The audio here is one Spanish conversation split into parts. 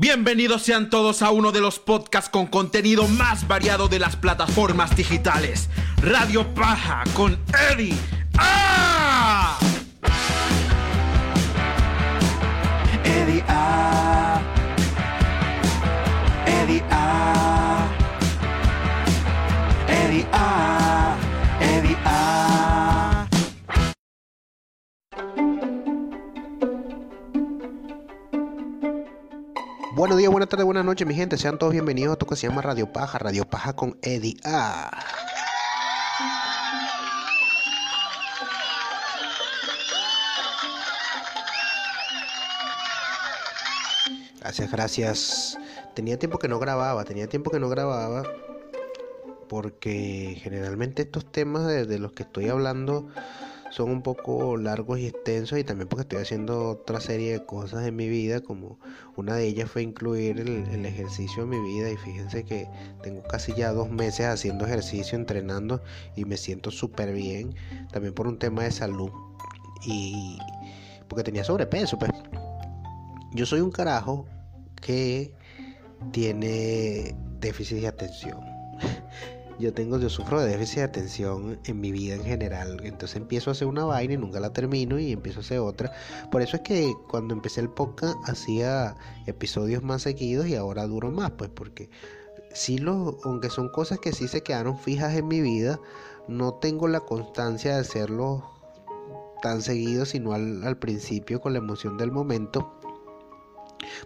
Bienvenidos sean todos a uno de los podcasts con contenido más variado de las plataformas digitales. Radio Paja con Eddie. ¡Ah! Buenos días, buenas tardes, buenas noches, mi gente. Sean todos bienvenidos a esto que se llama Radio Paja, Radio Paja con Eddie A. Gracias, gracias. Tenía tiempo que no grababa, tenía tiempo que no grababa porque generalmente estos temas de, de los que estoy hablando son un poco largos y extensos y también porque estoy haciendo otra serie de cosas en mi vida, como una de ellas fue incluir el, ejercicio en mi vida y fíjense que tengo casi ya dos meses haciendo ejercicio, entrenando y me siento súper bien, también por un tema de salud y porque tenía sobrepeso, pues. Yo soy un carajo que tiene déficit de atención yo tengo, yo sufro de déficit de atención en mi vida en general. Entonces empiezo a hacer una vaina y nunca la termino y empiezo a hacer otra. Por eso es que cuando empecé el podcast hacía episodios más seguidos y ahora duro más, pues porque sí lo, aunque son cosas que sí se quedaron fijas en mi vida, no tengo la constancia de hacerlo tan seguido, sino al, principio con la emoción del momento.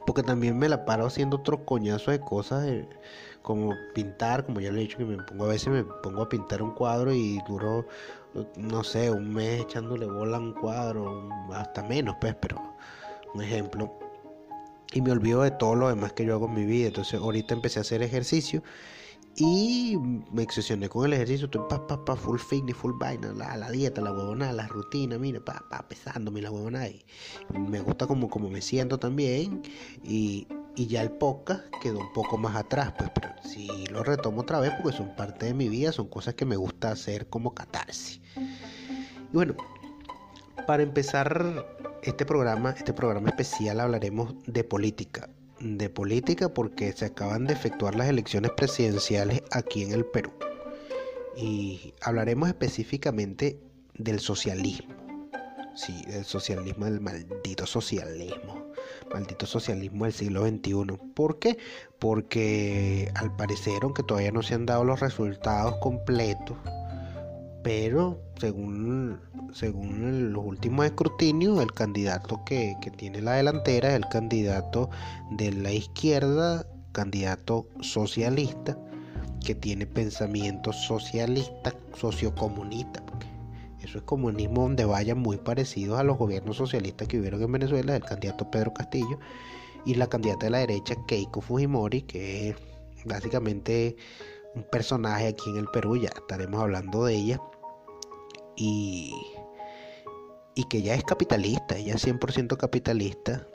Porque también me la paro haciendo otros coñazos de cosas. eh, como pintar, como ya le he dicho que me pongo a veces me pongo a pintar un cuadro y duro no sé, un mes echándole bola a un cuadro, hasta menos pues, pero un ejemplo. Y me olvido de todo lo demás que yo hago en mi vida. Entonces ahorita empecé a hacer ejercicio y me obsesioné con el ejercicio. Estoy pa, pa, pa, full fitness, full vaina, la, la dieta, la huevonada, la rutina, mira, pa, pa, pesándome la huevonada. Y me gusta como, como me siento también. Y, y ya el podcast quedó un poco más atrás, pues, pero sí lo retomo otra vez porque son parte de mi vida, son cosas que me gusta hacer como catarsis. Y bueno, para empezar este programa, este programa especial hablaremos de política. De política porque se acaban de efectuar las elecciones presidenciales aquí en el Perú. Y hablaremos específicamente del socialismo. Sí, del socialismo, del maldito socialismo. Maldito socialismo del siglo XXI. ¿Por qué? Porque al parecer, aunque todavía no se han dado los resultados completos, pero según, según los últimos escrutinios, el candidato que, que tiene la delantera es el candidato de la izquierda, candidato socialista, que tiene pensamiento socialista, sociocomunista, porque eso es comunismo donde vayan muy parecidos a los gobiernos socialistas que hubieron en Venezuela, el candidato Pedro Castillo y la candidata de la derecha Keiko Fujimori, que es básicamente un personaje aquí en el Perú, ya estaremos hablando de ella, y, y que ella es capitalista, ella es 100% capitalista,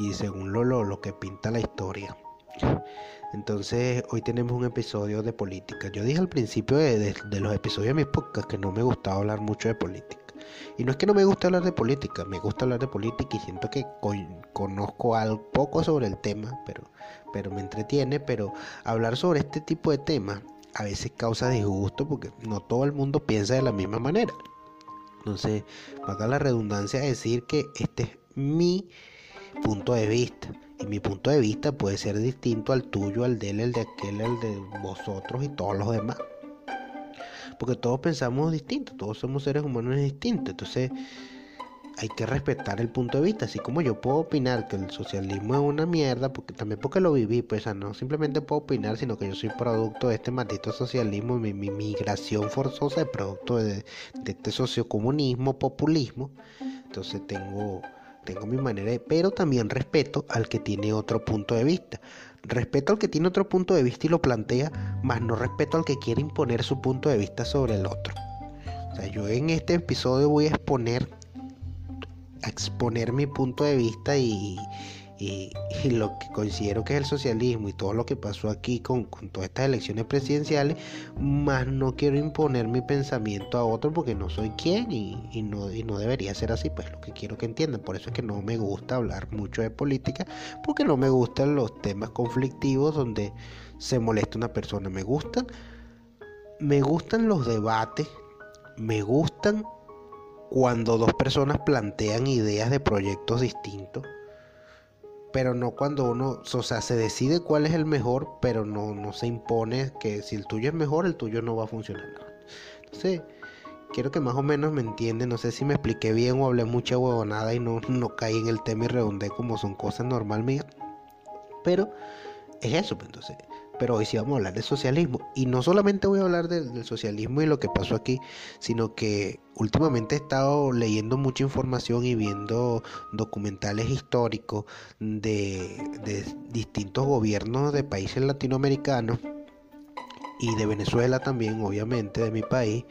y según lo, lo, lo que pinta la historia. Entonces, hoy tenemos un episodio de política. Yo dije al principio de, de- de los episodios de mis podcasts que no me gustaba hablar mucho de política. Y no es que no me guste hablar de política, me gusta hablar de política y siento que co- conozco algo poco sobre el tema, pero, pero me entretiene. Pero hablar sobre este tipo de temas a veces causa disgusto porque no todo el mundo piensa de la misma manera. Entonces, valga la redundancia decir que este es mi punto de vista. Y mi punto de vista puede ser distinto al tuyo, al de él, el de aquel, el de vosotros y todos los demás. Porque todos pensamos distinto, todos somos seres humanos distintos. Entonces hay que respetar el punto de vista. Así como yo puedo opinar que el socialismo es una mierda, porque también porque lo viví, pues no simplemente puedo opinar, sino que yo soy producto de este maldito socialismo, mi, mi migración forzosa es producto de, de este sociocomunismo, populismo. Entonces tengo tengo mi manera de, pero también respeto al que tiene otro punto de vista. Respeto al que tiene otro punto de vista y lo plantea, más no respeto al que quiere imponer su punto de vista sobre el otro. O sea, yo en este episodio voy a exponer, a exponer mi punto de vista y, Y, lo que considero que es el socialismo y todo lo que pasó aquí con, todas estas elecciones presidenciales, más no quiero imponer mi pensamiento a otro porque no soy quien y, y no, y no debería ser así, pues lo que quiero que entiendan. Por eso es que no me gusta hablar mucho de política, porque no me gustan los temas conflictivos donde se molesta una persona. Me gustan, me gustan los debates, me gustan cuando dos personas plantean ideas de proyectos distintos, pero no cuando uno, o sea, se decide cuál es el mejor, pero no, no se impone que si el tuyo es mejor, el tuyo no va a funcionar. Entonces, quiero que más o menos me entienden, no sé si me expliqué bien o hablé mucha huevonada y no, no caí en el tema y redondé como son cosas normal mías, pero es eso, pues, entonces pero hoy sí vamos a hablar de socialismo. Y no solamente voy a hablar de, del socialismo y lo que pasó aquí, sino que últimamente he estado leyendo mucha información y viendo documentales históricos de distintos gobiernos de países latinoamericanos y de Venezuela también, obviamente, de mi país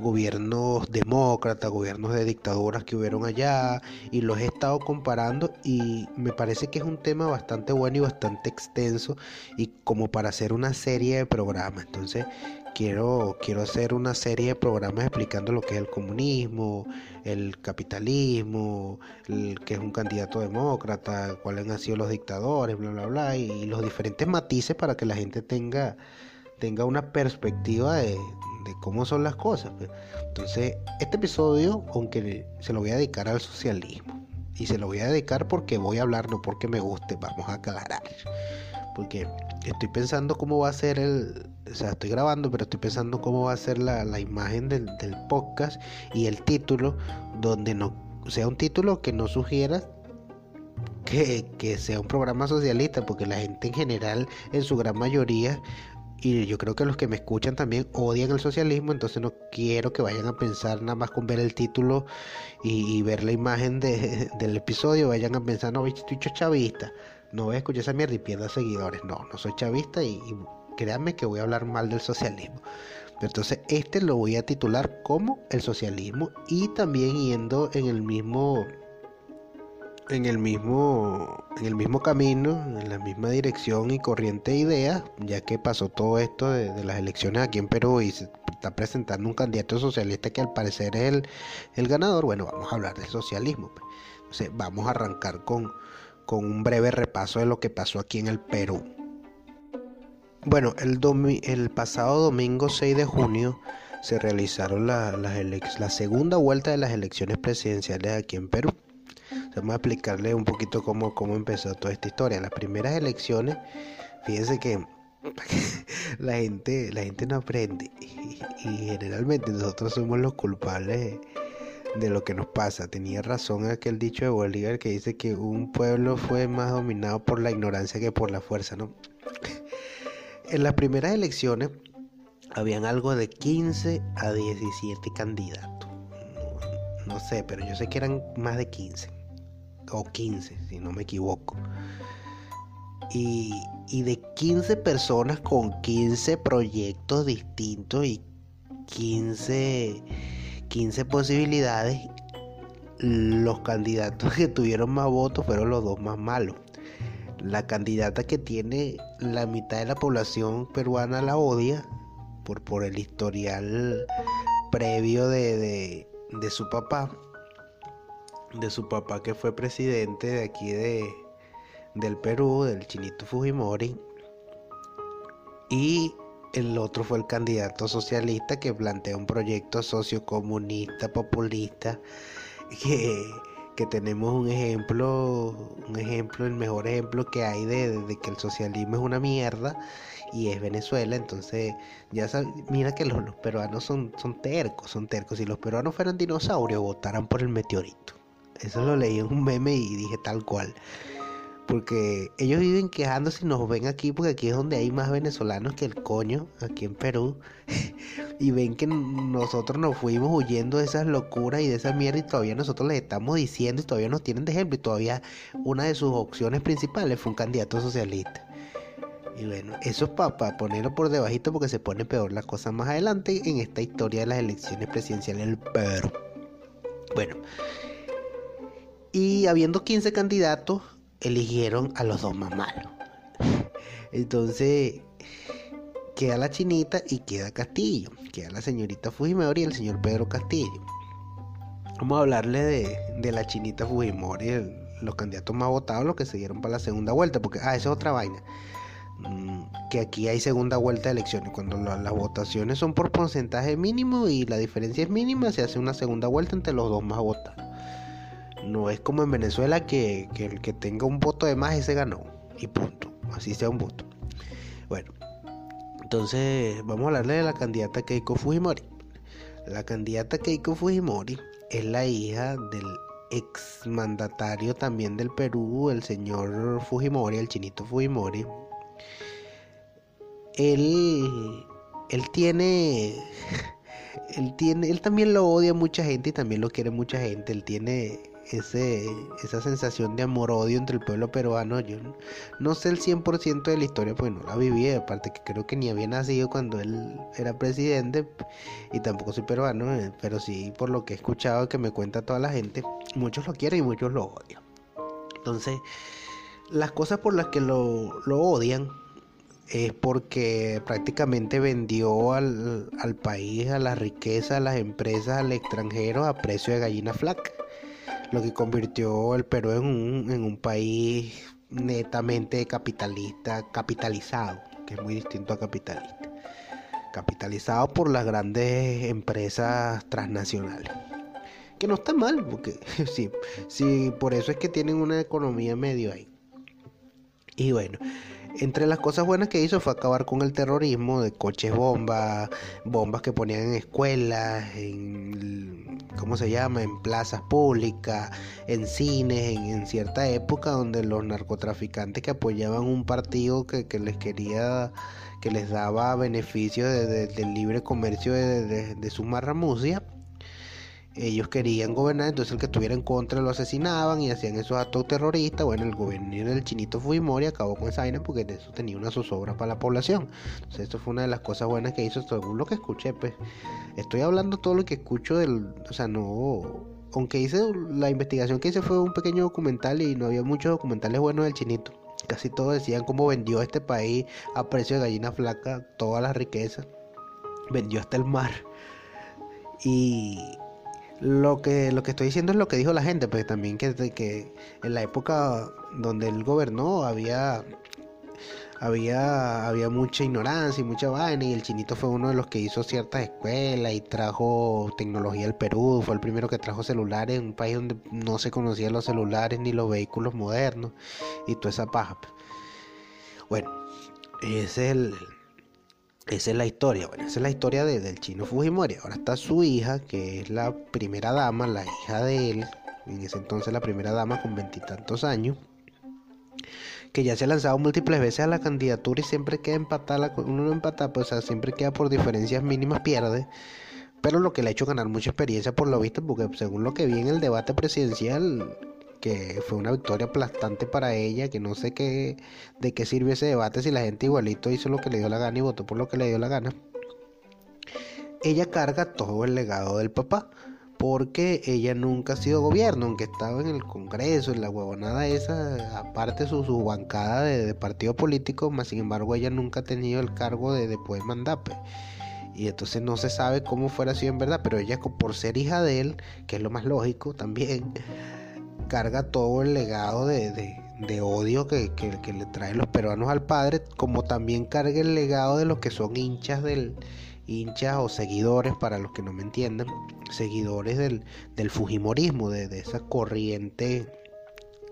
gobiernos demócratas, gobiernos de dictaduras que hubieron allá y los he estado comparando y me parece que es un tema bastante bueno y bastante extenso y como para hacer una serie de programas. Entonces quiero, quiero hacer una serie de programas explicando lo que es el comunismo, el capitalismo, el que es un candidato demócrata, cuáles han sido los dictadores, bla, bla, bla, y los diferentes matices para que la gente tenga tenga una perspectiva de, cómo son las cosas. Pues. Entonces, este episodio, aunque se lo voy a dedicar al socialismo, y se lo voy a dedicar porque voy a hablar, no porque me guste, vamos a aclarar. Porque estoy pensando cómo va a ser el, o sea, estoy grabando, pero estoy pensando cómo va a ser la, la imagen del, del podcast y el título, donde no sea un título que no sugiera que, que, sea un programa socialista, porque la gente en general, en su gran mayoría, y yo creo que los que me escuchan también odian el socialismo, entonces no quiero que vayan a pensar nada más con ver el título y, ver la imagen de, del episodio, vayan a pensar, no, estoy chavista, no voy a escuchar esa mierda y pierda seguidores. No, no soy chavista y, créanme que voy a hablar mal del socialismo. Entonces este lo voy a titular como el socialismo y también yendo en el mismo en el mismo en el mismo camino, en la misma dirección y corriente de ideas, ya que pasó todo esto de, las elecciones aquí en Perú y se está presentando un candidato socialista que al parecer es el, el ganador, bueno, vamos a hablar del socialismo. Pues. Entonces, vamos a arrancar con, con un breve repaso de lo que pasó aquí en el Perú. Bueno, el, domi el pasado domingo 6 de junio se realizaron la, las la segunda vuelta de las elecciones presidenciales aquí en Perú. Vamos a explicarle un poquito cómo, cómo empezó toda esta historia. Las primeras elecciones, fíjense que la gente, la gente no aprende y, generalmente nosotros somos los culpables de lo que nos pasa. Tenía razón aquel dicho de Bolívar que dice que un pueblo fue más dominado por la ignorancia que por la fuerza, ¿no? en las primeras elecciones habían algo de 15 a 17 candidatos. No, no sé, pero yo sé que eran más de 15 o 15, si no me equivoco. Y, y, de 15 personas con 15 proyectos distintos y 15, 15 posibilidades, los candidatos que tuvieron más votos fueron los dos más malos. La candidata que tiene la mitad de la población peruana la odia por, por el historial previo de, de, de su papá de su papá que fue presidente de aquí de del Perú, del Chinito Fujimori. Y el otro fue el candidato socialista que plantea un proyecto sociocomunista, populista, que, que tenemos un ejemplo, un ejemplo, el mejor ejemplo que hay de, de, que el socialismo es una mierda y es Venezuela, entonces ya sabes, mira que los, peruanos son, son tercos, son tercos, si los peruanos fueran dinosaurios votaran por el meteorito. Eso lo leí en un meme y dije tal cual. Porque ellos viven quejándose y nos ven aquí porque aquí es donde hay más venezolanos que el coño, aquí en Perú. y ven que nosotros nos fuimos huyendo de esas locuras y de esa mierda y todavía nosotros les estamos diciendo y todavía nos tienen de ejemplo y todavía una de sus opciones principales fue un candidato socialista. Y bueno, eso es para pa ponerlo por debajito porque se pone peor la cosa más adelante en esta historia de las elecciones presidenciales del Perú. Bueno, y habiendo 15 candidatos, eligieron a los dos más malos. Entonces, queda la chinita y queda Castillo. Queda la señorita Fujimori y el señor Pedro Castillo. Vamos a hablarle de, la chinita Fujimori, los candidatos más votados, los que se dieron para la segunda vuelta. Porque, ah, esa es otra vaina. Mm, Que aquí hay segunda vuelta de elecciones. Cuando la- las votaciones son por porcentaje mínimo y la diferencia es mínima, se hace una segunda vuelta entre los dos más votados. No es como en Venezuela que, que el que tenga un voto de más ese ganó. Y punto. Así sea un voto. Bueno. Entonces vamos a hablarle de la candidata Keiko Fujimori. La candidata Keiko Fujimori es la hija del exmandatario también del Perú, el señor Fujimori, el chinito Fujimori. Él, él tiene, él tiene, él también lo odia mucha gente y también lo quiere mucha gente. Él tiene ese, esa sensación de amor-odio entre el pueblo peruano. Yo no, sé el 100% de la historia, porque no la viví. Aparte que creo que ni había nacido cuando él era presidente y tampoco soy peruano, eh, pero sí por lo que he escuchado que me cuenta toda la gente, muchos lo quieren y muchos lo odian. Entonces, las cosas por las que lo, lo odian es porque prácticamente vendió al, al país, a la riqueza, a las empresas, al extranjero a precio de gallina flaca, lo que convirtió el Perú en un, en un país netamente capitalista, capitalizado, que es muy distinto a capitalista, capitalizado por las grandes empresas transnacionales. Que no está mal, porque sí, sí, por eso es que tienen una economía medio ahí. Y bueno, entre las cosas buenas que hizo fue acabar con el terrorismo de coches bomba, bombas que ponían en escuelas, en ¿cómo se llama? en plazas públicas, en cines, en, cierta época donde los narcotraficantes que apoyaban un partido que, que les quería que les daba beneficios de, del libre comercio de, de, de su marramucia ellos querían gobernar, entonces el que estuviera en contra lo asesinaban y hacían esos actos terroristas. Bueno, el gobierno del chinito Fujimori acabó con esa vaina porque de eso tenía una zozobra para la población. Entonces, esto fue una de las cosas buenas que hizo, según lo que escuché, pues. Estoy hablando todo lo que escucho del. O sea, no. Aunque hice la investigación que hice fue un pequeño documental y no había muchos documentales buenos del chinito. Casi todos decían cómo vendió este país a precio de gallina flaca toda la riqueza. Vendió hasta el mar. Y lo que, lo que estoy diciendo es lo que dijo la gente, pues también que, que en la época donde él gobernó había, había, había mucha ignorancia y mucha vaina, y el chinito fue uno de los que hizo ciertas escuelas y trajo tecnología al Perú, fue el primero que trajo celulares en un país donde no se conocían los celulares ni los vehículos modernos y toda esa paja. pues. Bueno, ese es el, esa es la historia, bueno, esa es la historia de- del chino Fujimori. Ahora está su hija, que es la primera dama, la hija de él, en ese entonces la primera dama con veintitantos años, que ya se ha lanzado múltiples veces a la candidatura y siempre queda empatada, uno no empata, pues o sea, siempre queda por diferencias mínimas, pierde. Pero lo que le ha hecho ganar mucha experiencia por lo visto, porque según lo que vi en el debate presidencial, que fue una victoria aplastante para ella, que no sé qué, de qué sirvió ese debate si la gente igualito hizo lo que le dio la gana y votó por lo que le dio la gana. Ella carga todo el legado del papá, porque ella nunca ha sido gobierno, aunque estaba en el Congreso, en la huevonada esa, aparte su, su bancada de, partido político, más sin embargo ella nunca ha tenido el cargo de, de poder mandar. Y entonces no se sabe cómo fuera sido en verdad, pero ella por ser hija de él, que es lo más lógico también, carga todo el legado de, de- odio que, que- que le traen los peruanos al padre, como también carga el legado de los que son hinchas del hinchas o seguidores, para los que no me entiendan, seguidores del, del Fujimorismo, de, de esa corriente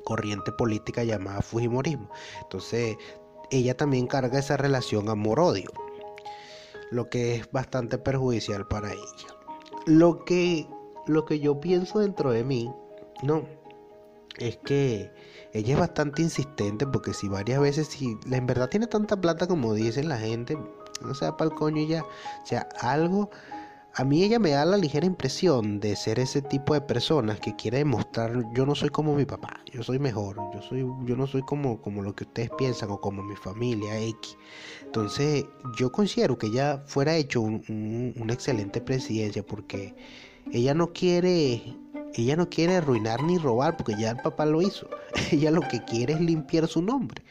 corriente política llamada Fujimorismo. Entonces, ella también carga esa relación amor-odio, lo que es bastante perjudicial para ella. Lo que, lo que yo pienso dentro de mí, no, es que ella es bastante insistente porque si varias veces, si en verdad tiene tanta plata como dicen la gente, no sea para el coño ya, o sea, algo, a mí ella me da la ligera impresión de ser ese tipo de personas que quiere demostrar, yo no soy como mi papá, yo soy mejor, yo soy, yo no soy como, como lo que ustedes piensan o como mi familia X. Entonces, yo considero que ella fuera hecho un- un- una excelente presidencia porque ella no quiere Ella no quiere arruinar ni robar porque ya el papá lo hizo. Ella lo que quiere es limpiar su nombre.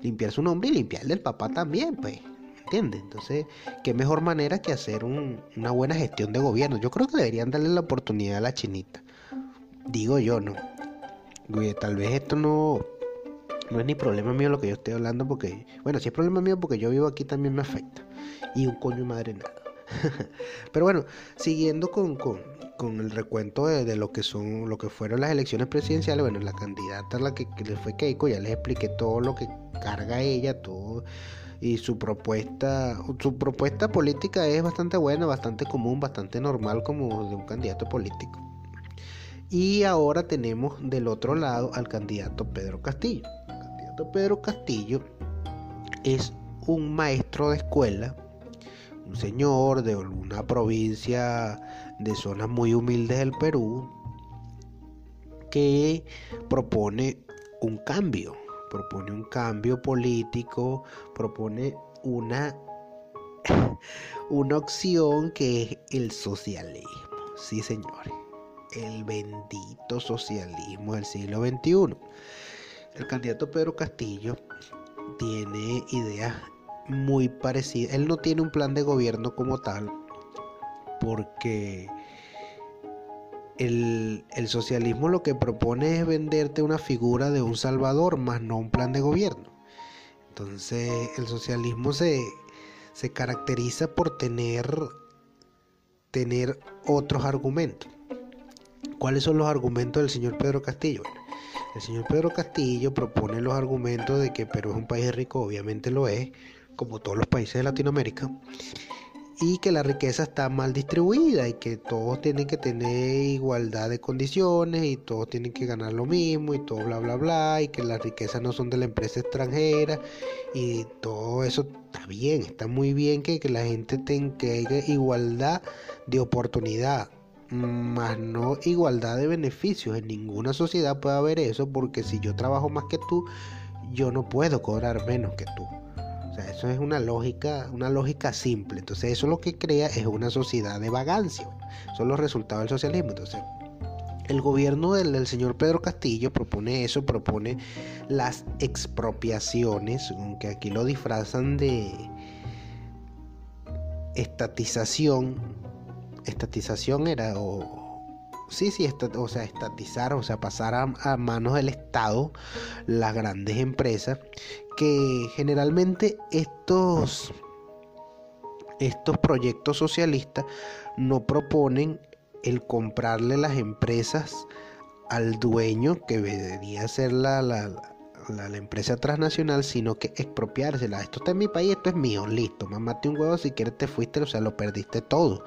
Limpiar su nombre y limpiar el del papá también, pues. ¿Entiendes? Entonces, qué mejor manera que hacer un- una buena gestión de gobierno. Yo creo que deberían darle la oportunidad a la chinita. Digo yo, ¿no? Güey, tal vez esto no, no es ni problema mío lo que yo estoy hablando porque, bueno, si es problema mío porque yo vivo aquí también me afecta. Y un coño madre nada. Pero bueno, siguiendo con, con el recuento de, lo que son, lo que fueron las elecciones presidenciales, bueno, la candidata la que, que fue Keiko, ya les expliqué todo lo que carga ella, todo y su propuesta, su propuesta política es bastante buena, bastante común, bastante normal como de un candidato político. Y ahora tenemos del otro lado al candidato Pedro Castillo. El candidato Pedro Castillo es un maestro de escuela, un señor de una provincia de zonas muy humildes del Perú, que propone un cambio, propone un cambio político, propone una, una opción que es el socialismo. Sí, señores el bendito socialismo del siglo XXI. El candidato Pedro Castillo tiene ideas muy parecidas. Él no tiene un plan de gobierno como tal, porque el, socialismo lo que propone es venderte una figura de un salvador, más no un plan de gobierno. Entonces el socialismo se, caracteriza por tener, tener otros argumentos. ¿Cuáles son los argumentos del señor Pedro Castillo? El señor Pedro Castillo propone los argumentos de que Perú es un país rico, obviamente lo es, como todos los países de Latinoamérica, y que la riqueza está mal distribuida y que todos tienen que tener igualdad de condiciones y todos tienen que ganar lo mismo y todo bla bla bla y que las riquezas no son de la empresa extranjera y todo eso está bien, está muy bien que, que la gente tenga igualdad de oportunidad más no igualdad de beneficios. En ninguna sociedad puede haber eso porque si yo trabajo más que tú, yo no puedo cobrar menos que tú. O sea, eso es una lógica, una lógica simple. Entonces, eso lo que crea es una sociedad de vagancia. Son los resultados del socialismo. Entonces, el gobierno del, señor Pedro Castillo propone eso, propone las expropiaciones, aunque aquí lo disfrazan de estatización estatización era o sí sí esta, o sea estatizar o sea pasar a, manos del estado las grandes empresas que generalmente estos estos proyectos socialistas no proponen el comprarle las empresas al dueño que debería ser la, la, la, empresa transnacional, sino que expropiársela. Esto está en mi país, esto es mío, listo. Mamate un huevo, si quieres te fuiste, o sea, lo perdiste todo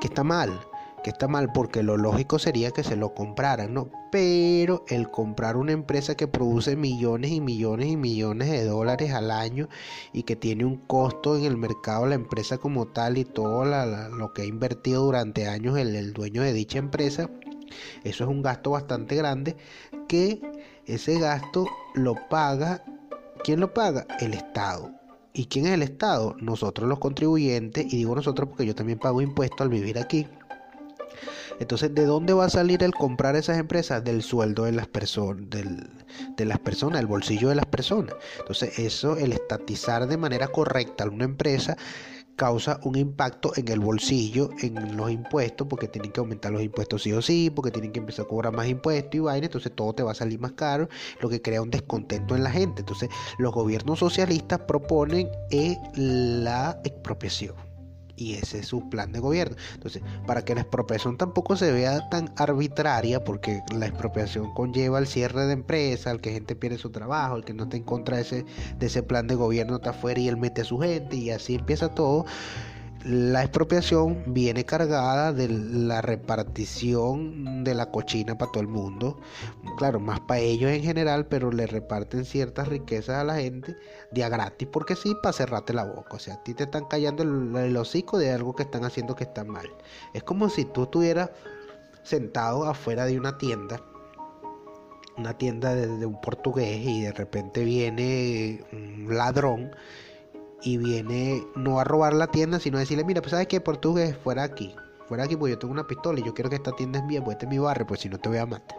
que está mal, que está mal porque lo lógico sería que se lo compraran, ¿no? Pero el comprar una empresa que produce millones y millones y millones de dólares al año y que tiene un costo en el mercado la empresa como tal y todo lo que ha invertido durante años el, el dueño de dicha empresa, eso es un gasto bastante grande que ese gasto lo paga, ¿quién lo paga? El Estado. ¿Y quién es el Estado? Nosotros los contribuyentes, y digo nosotros porque yo también pago impuestos al vivir aquí. Entonces, ¿de dónde va a salir el comprar esas empresas? Del sueldo de las personas, de las personas, del bolsillo de las personas. Entonces, eso, el estatizar de manera correcta una empresa causa un impacto en el bolsillo, en los impuestos, porque tienen que aumentar los impuestos sí o sí, porque tienen que empezar a cobrar más impuestos y vaina, entonces todo te va a salir más caro, lo que crea un descontento en la gente. Entonces, los gobiernos socialistas proponen eh, la expropiación. Y ese es su plan de gobierno. Entonces, para que la expropiación tampoco se vea tan arbitraria, porque la expropiación conlleva el cierre de empresas, el que gente pierde su trabajo, el que no está en contra de ese, de ese plan de gobierno está afuera y él mete a su gente y así empieza todo. La expropiación viene cargada de la repartición de la cochina para todo el mundo. Claro, más para ellos en general, pero le reparten ciertas riquezas a la gente de a gratis, porque sí, para cerrarte la boca. O sea, a ti te están callando el, hocico de algo que están haciendo que está mal. Es como si tú estuvieras sentado afuera de una tienda una tienda de, un portugués y de repente viene un ladrón y viene no a robar la tienda, sino a decirle, mira, pues sabes que portugués fuera aquí, fuera aquí porque yo tengo una pistola y yo quiero que esta tienda es mía, pues este es mi barrio, pues si no te voy a matar.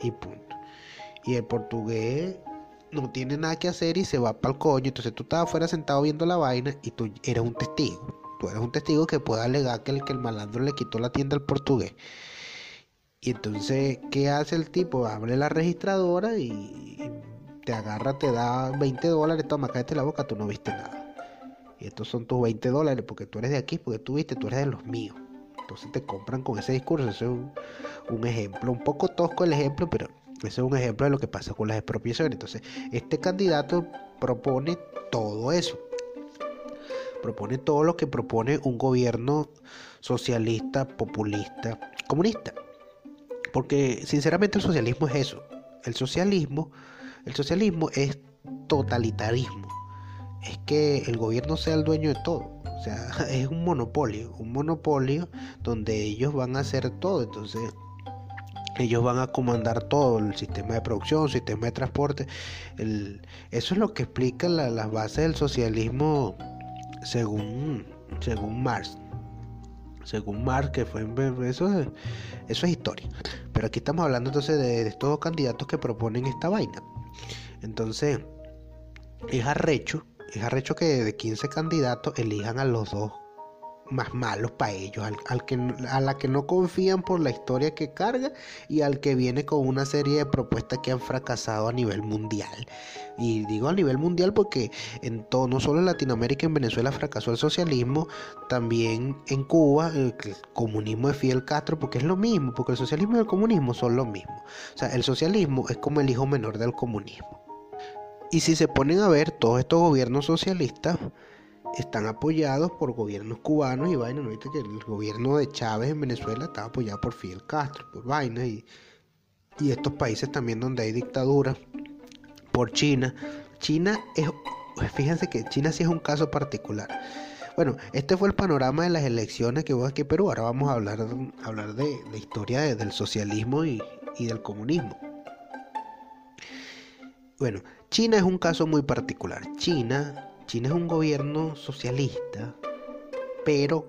Y punto. Y el portugués no tiene nada que hacer y se va para el coño. Entonces tú estás afuera sentado viendo la vaina y tú eres un testigo. Tú eres un testigo que puede alegar que el, que el malandro le quitó la tienda al portugués. Y entonces, ¿qué hace el tipo? Abre la registradora y te agarra, te da 20 dólares, toma, cállate la boca, tú no viste nada. Y estos son tus 20 dólares porque tú eres de aquí, porque tú viste, tú eres de los míos. Entonces te compran con ese discurso. Ese es un, un ejemplo, un poco tosco el ejemplo, pero ese es un ejemplo de lo que pasa con las expropiaciones. Entonces, este candidato propone todo eso. Propone todo lo que propone un gobierno socialista, populista, comunista. Porque sinceramente el socialismo es eso. El socialismo, el socialismo es totalitarismo. Es que el gobierno sea el dueño de todo. O sea, es un monopolio, un monopolio donde ellos van a hacer todo. Entonces, ellos van a comandar todo, el sistema de producción, el sistema de transporte. Eso es lo que explica la- las bases del socialismo según, según Marx. Según Marx, que fue eso, es- eso es historia. Pero aquí estamos hablando entonces de, de estos dos candidatos que proponen esta vaina. Entonces, es arrecho, es arrecho que de 15 candidatos elijan a los dos más malos para ellos, al, al que, a la que no confían por la historia que carga y al que viene con una serie de propuestas que han fracasado a nivel mundial. Y digo a nivel mundial porque en todo, no solo en Latinoamérica, en Venezuela fracasó el socialismo, también en Cuba el, comunismo de Fidel Castro, porque es lo mismo, porque el socialismo y el comunismo son lo mismo. O sea, el socialismo es como el hijo menor del comunismo. Y si se ponen a ver, todos estos gobiernos socialistas están apoyados por gobiernos cubanos y vainas. ¿no viste que el gobierno de Chávez en Venezuela está apoyado por Fidel Castro, por vainas y, y estos países también donde hay dictadura, por China. China es, fíjense que China sí es un caso particular. Bueno, este fue el panorama de las elecciones que hubo aquí en Perú. Ahora vamos a hablar, hablar de, de historia de- del socialismo y, y del comunismo. Bueno, China es un caso muy particular. China, China es un gobierno socialista, pero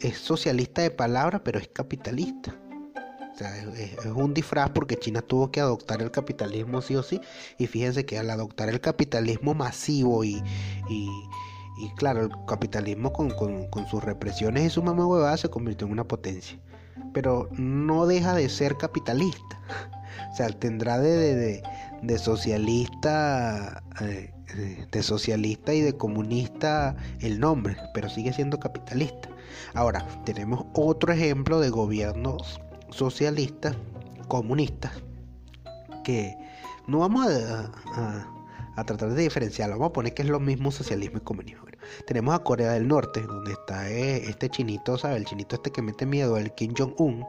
es socialista de palabra, pero es capitalista. O sea, es, un disfraz porque China tuvo que adoptar el capitalismo sí o sí. Y fíjense que al adoptar el capitalismo masivo y, y, y claro, el capitalismo con, con- con sus represiones y su mamá huevada se convirtió en una potencia. Pero no deja de ser capitalista. O sea, tendrá de, de, de- socialista, eh, de socialista y de comunista el nombre, pero sigue siendo capitalista. Ahora, tenemos otro ejemplo de gobiernos socialistas, comunistas, que no vamos a, tratar de diferenciarlo, vamos a poner que es lo mismo socialismo y comunismo. Tenemos a Corea del Norte, donde está eh, este chinito, ¿sabes? El chinito este que mete miedo, el Kim Jong-un,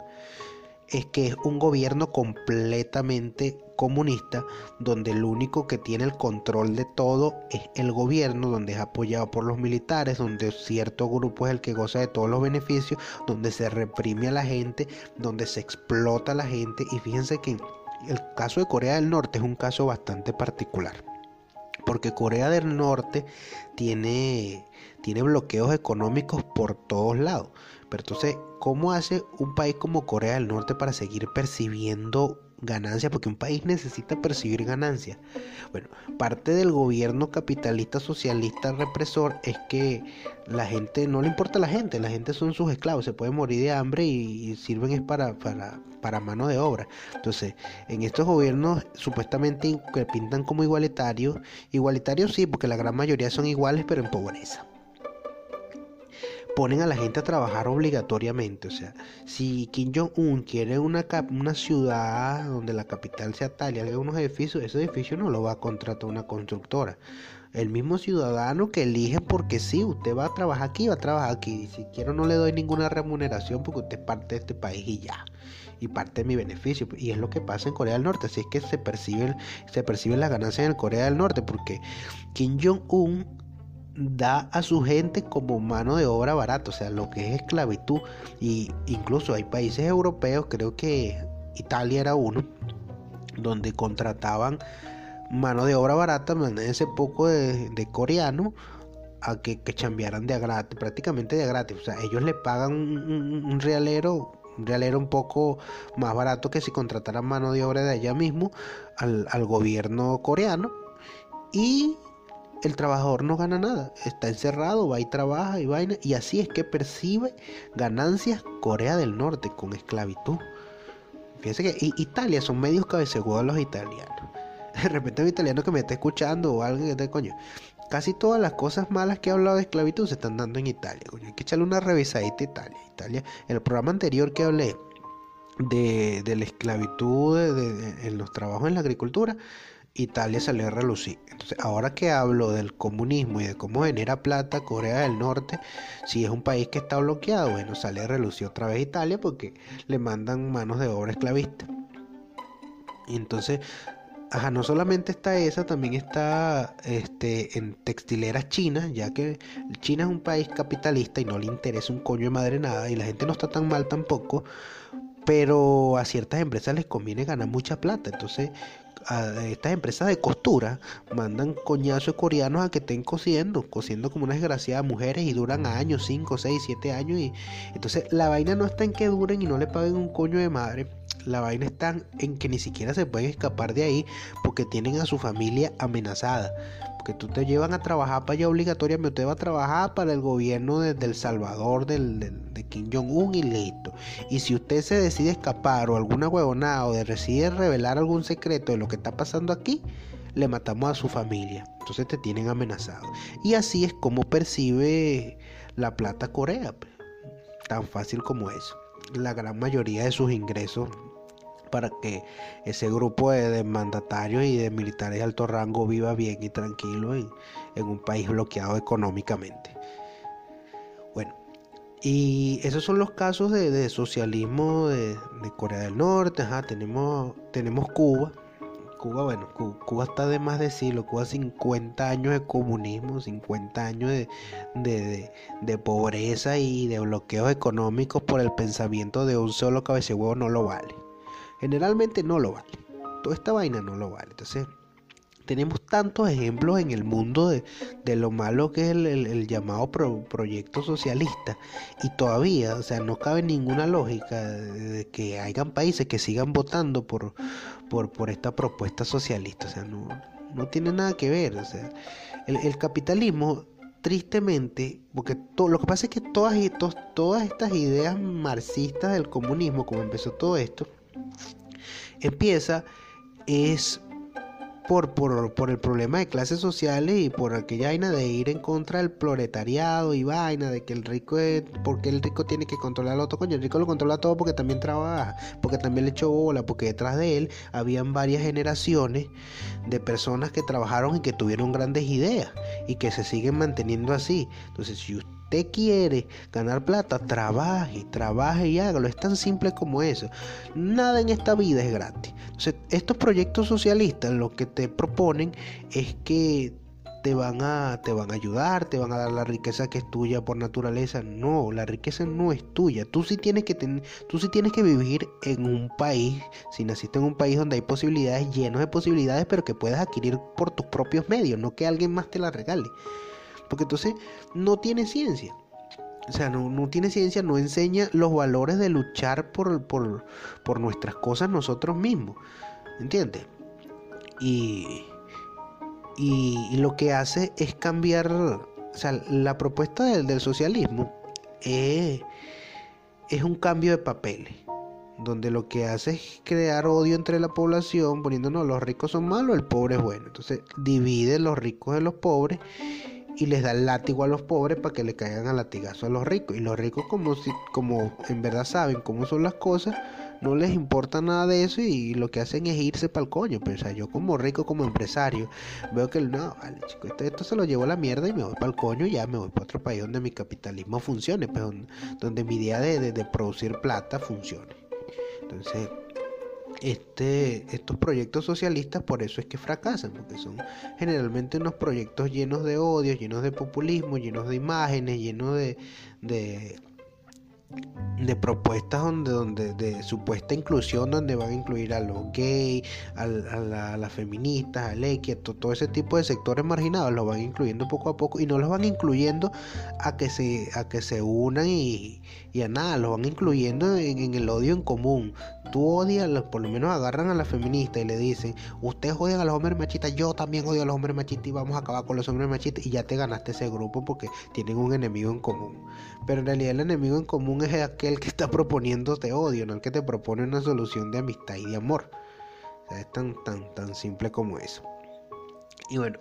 es que es un gobierno completamente comunista, donde el único que tiene el control de todo es el gobierno, donde es apoyado por los militares, donde cierto grupo es el que goza de todos los beneficios, donde se reprime a la gente, donde se explota a la gente. Y fíjense que el caso de Corea del Norte es un caso bastante particular. Porque Corea del Norte tiene, tiene bloqueos económicos por todos lados. Pero entonces, ¿cómo hace un país como Corea del Norte para seguir percibiendo ganancias? Porque un país necesita percibir ganancias. Bueno, parte del gobierno capitalista socialista represor es que la gente, no le importa a la gente, la gente son sus esclavos, se puede morir de hambre y, y sirven es para, para, para mano de obra. Entonces, en estos gobiernos supuestamente que pintan como igualitarios, igualitarios sí, porque la gran mayoría son iguales, pero en pobreza ponen a la gente a trabajar obligatoriamente. O sea, si Kim Jong-un quiere una, una ciudad donde la capital sea tal y haga unos edificios, ese edificio no lo va a contratar una constructora. El mismo ciudadano que elige porque sí, usted va a trabajar aquí, va a trabajar aquí. Y si quiero no le doy ninguna remuneración porque usted es parte de este país y ya. Y parte de mi beneficio. Y es lo que pasa en Corea del Norte. Así es que se perciben, se perciben las ganancias en Corea del Norte. Porque Kim Jong-un da a su gente como mano de obra barata, o sea, lo que es esclavitud. Y incluso hay países europeos, creo que Italia era uno, donde contrataban mano de obra barata, ese poco de, coreano a que, que chambearan de gratis, prácticamente de gratis. O sea, ellos le pagan un realero, un realero un poco más barato que si contrataran mano de obra de allá mismo al, al gobierno coreano. Y el trabajador no gana nada, está encerrado, va y trabaja y vaina. Y así es que percibe ganancias Corea del Norte con esclavitud. Fíjense que Italia son medios cabecehuevos los italianos. De repente un italiano que me está escuchando o alguien que esté coño. Casi todas las cosas malas que he hablado de esclavitud se están dando en Italia. Coño. Hay que echarle una revisadita a Italia. Italia, en el programa anterior que hablé de, de la esclavitud en los trabajos en la agricultura, Italia salió a relucir. Entonces, ahora que hablo del comunismo y de cómo genera plata Corea del Norte, si es un país que está bloqueado, bueno, sale a relucir otra vez Italia porque le mandan manos de obra esclavista. Entonces, ajá, no solamente está esa, también está este, en textileras chinas, ya que China es un país capitalista y no le interesa un coño de madre nada, y la gente no está tan mal tampoco, pero a ciertas empresas les conviene ganar mucha plata. Entonces, a estas empresas de costura mandan coñazos coreanos a que estén cosiendo, cosiendo como unas desgraciadas mujeres y duran años, 5, 6, 7 años. Y entonces la vaina no está en que duren y no le paguen un coño de madre. La vaina está en que ni siquiera se pueden escapar de ahí porque tienen a su familia amenazada. Porque tú te llevan a trabajar para allá obligatoriamente, usted va a trabajar para el gobierno de, El Salvador, del, del- de Kim Jong-un y. Y si usted se decide escapar o alguna huevonada o de- decide revelar algún secreto de lo que está pasando aquí, le matamos a su familia. Entonces te tienen amenazado. Y así es como percibe la plata Corea. Tan fácil como eso. La gran mayoría de sus ingresos para que ese grupo de, mandatarios y de militares de alto rango viva bien y tranquilo en, un país bloqueado económicamente. Bueno, y esos son los casos de, socialismo de, Corea del Norte. Ajá, tenemos, Cuba. Cuba, bueno, Cu- Cuba está de más decirlo. Cuba 50 años de comunismo, 50 años de- de pobreza y de bloqueos económicos por el pensamiento de un solo cabecehuevo no lo vale. Generalmente no lo vale. Toda esta vaina no lo vale. Entonces, tenemos tantos ejemplos en el mundo de, de lo malo que es el, llamado pro- proyecto socialista y todavía, o sea, no cabe ninguna lógica de, que hayan países que sigan votando por, por, por esta propuesta socialista, o sea, no, no tiene nada que ver, o sea, el, el capitalismo tristemente, porque to- lo que pasa es que todas, estos- todas estas ideas marxistas del comunismo, como empezó todo esto, empieza es por, por, por el problema de clases sociales y por aquella vaina de ir en contra del proletariado y vaina de que el rico es, porque el rico tiene que controlar otro coño, el rico lo controla todo porque también trabaja, porque también le echó bola, porque detrás de él habían varias generaciones de personas que trabajaron y que tuvieron grandes ideas y que se siguen manteniendo así. Entonces, si usted quiere ganar plata, trabaje, trabaje y hágalo. Es tan simple como eso. Nada en esta vida es gratis. Entonces, estos proyectos socialistas lo que te proponen es que te van a te van a ayudar, te van a dar la riqueza que es tuya por naturaleza. No, la riqueza no es tuya. Tú sí tienes que ten- tú sí tienes que vivir en un país, si naciste en un país donde hay posibilidades llenos de posibilidades, pero que puedas adquirir por tus propios medios, no que alguien más te la regale. Porque entonces no tiene ciencia. O sea, no, no tiene ciencia, no enseña los valores de luchar por, por, por nuestras cosas nosotros mismos. ¿Entiendes? Y, y, y lo que hace es cambiar, o sea, la propuesta del, del socialismo es, es un cambio de papeles, donde lo que hace es crear odio entre la población, poniéndonos los ricos son malos, el pobre es bueno. Entonces divide los ricos de los pobres y les da el látigo a los pobres para que le caigan a latigazo a los ricos. Y los ricos como si, como en verdad saben cómo son las cosas, no les importa nada de eso y lo que hacen es irse para el coño. Pero, o sea, yo como rico, como empresario, veo que no, vale, chico, esto, esto se lo llevo a la mierda y me voy para el coño y ya me voy para otro país donde mi capitalismo funcione, pues, donde, mi idea de, de- de producir plata funcione. Entonces, este, estos proyectos socialistas por eso es que fracasan, porque son generalmente unos proyectos llenos de odio, llenos de populismo, llenos de imágenes, llenos de, de, de propuestas donde, donde de supuesta inclusión donde van a incluir a los gays, a, la, a las feministas, al X, todo ese tipo de sectores marginados, los van incluyendo poco a poco y no los van incluyendo a que se, a que se unan y, y a nada, los van incluyendo en, el odio en común. Tú odias, por lo menos agarran a la feminista y le dicen, ustedes odian a los hombres machistas, yo también odio a los hombres machistas y vamos a acabar con los hombres machistas y ya te ganaste ese grupo porque tienen un enemigo en común. Pero en realidad el enemigo en común es aquel que está proponiéndote odio, no el que te propone una solución de amistad y de amor. O sea, es tan, tan, tan simple como eso. Y bueno,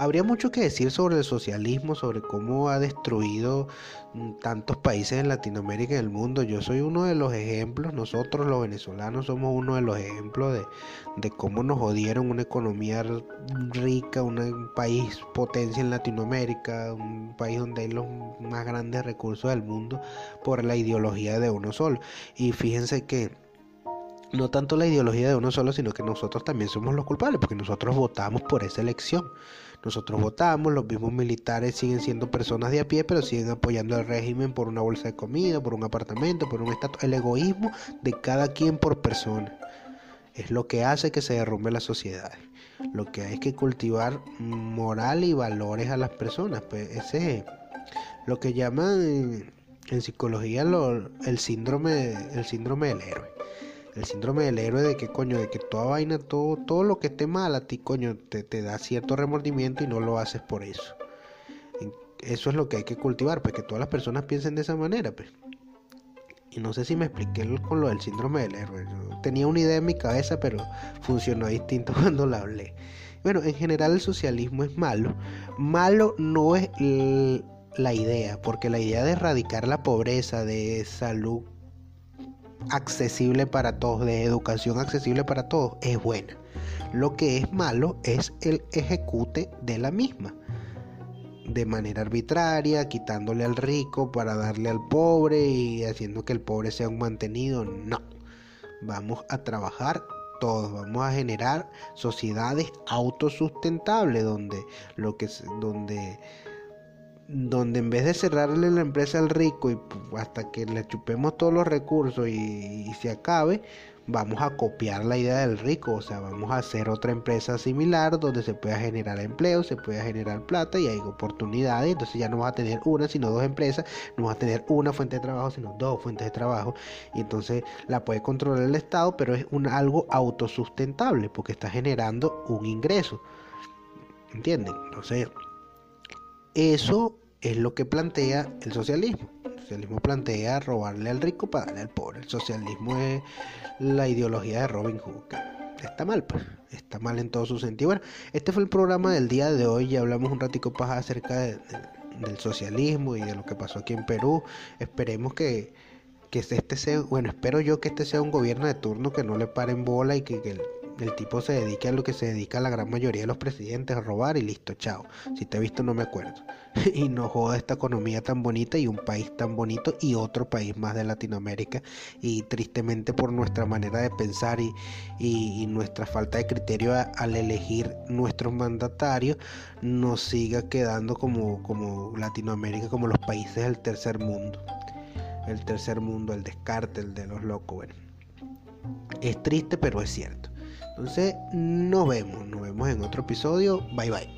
habría mucho que decir sobre el socialismo, sobre cómo ha destruido mm, tantos países en Latinoamérica y en el mundo. Yo soy uno de los ejemplos, nosotros los venezolanos somos uno de los ejemplos de, de cómo nos jodieron una economía rica, un país potencia en Latinoamérica, un país donde hay los más grandes recursos del mundo por la ideología de uno solo. Y fíjense que no tanto la ideología de uno solo, sino que nosotros también somos los culpables, porque nosotros votamos por esa elección. Nosotros votamos, los mismos militares siguen siendo personas de a pie, pero siguen apoyando al régimen por una bolsa de comida, por un apartamento, por un estatus. El egoísmo de cada quien por persona es lo que hace que se derrumbe la sociedad. Lo que hay que cultivar moral y valores a las personas. Pues ese es lo que llaman en, psicología el síndrome el síndrome del héroe el síndrome del héroe de que coño, de que toda vaina, todo, todo lo que esté mal a ti, coño, te, te da cierto remordimiento y no lo haces por eso. Eso es lo que hay que cultivar, pues que todas las personas piensen de esa manera, pues. Y no sé si me expliqué con lo del síndrome del héroe. tenía una idea en mi cabeza, pero funcionó distinto cuando la hablé. Bueno, en general el socialismo es malo. Malo no es la idea, porque la idea de erradicar la pobreza, de salud accesible para todos, de educación accesible para todos, es buena. Lo que es malo es el ejecute de la misma. De manera arbitraria, quitándole al rico para darle al pobre y haciendo que el pobre sea un mantenido. No. Vamos a trabajar todos, vamos a generar sociedades autosustentables donde lo que donde donde en vez de cerrarle la empresa al rico y hasta que le chupemos todos los recursos y, se acabe, vamos a copiar la idea del rico, o sea, vamos a hacer otra empresa similar donde se pueda generar empleo, se pueda generar plata y hay oportunidades, entonces ya no vas a tener una, sino dos empresas, no vas a tener una fuente de trabajo, sino dos fuentes de trabajo, y entonces la puede controlar el Estado, pero es un, algo autosustentable porque está generando un ingreso, ¿entienden? Entonces, eso es lo que plantea el socialismo. El socialismo plantea robarle al rico para darle al pobre. El socialismo es la ideología de Robin Hood. Está mal, pues. Está mal en todo su sentido. Bueno, este fue el programa del día de hoy. Ya hablamos un ratico más acerca del socialismo y de lo que pasó aquí en Perú. Esperemos que, que este sea, bueno, espero yo que este sea un gobierno de turno que no le paren bola y que, que el tipo se dedica a lo que se dedica la gran mayoría de los presidentes, a robar y listo, chao. Si te he visto no me acuerdo. y no joda esta economía tan bonita y un país tan bonito y otro país más de Latinoamérica. Y tristemente por nuestra manera de pensar y, nuestra falta de criterio al elegir nuestros mandatarios, nos siga quedando como, como Latinoamérica, como los países del tercer mundo. El tercer mundo, el descarte, el de los locos. Bueno, es triste, pero es cierto. Entonces, nos vemos, nos vemos en otro episodio. Bye bye.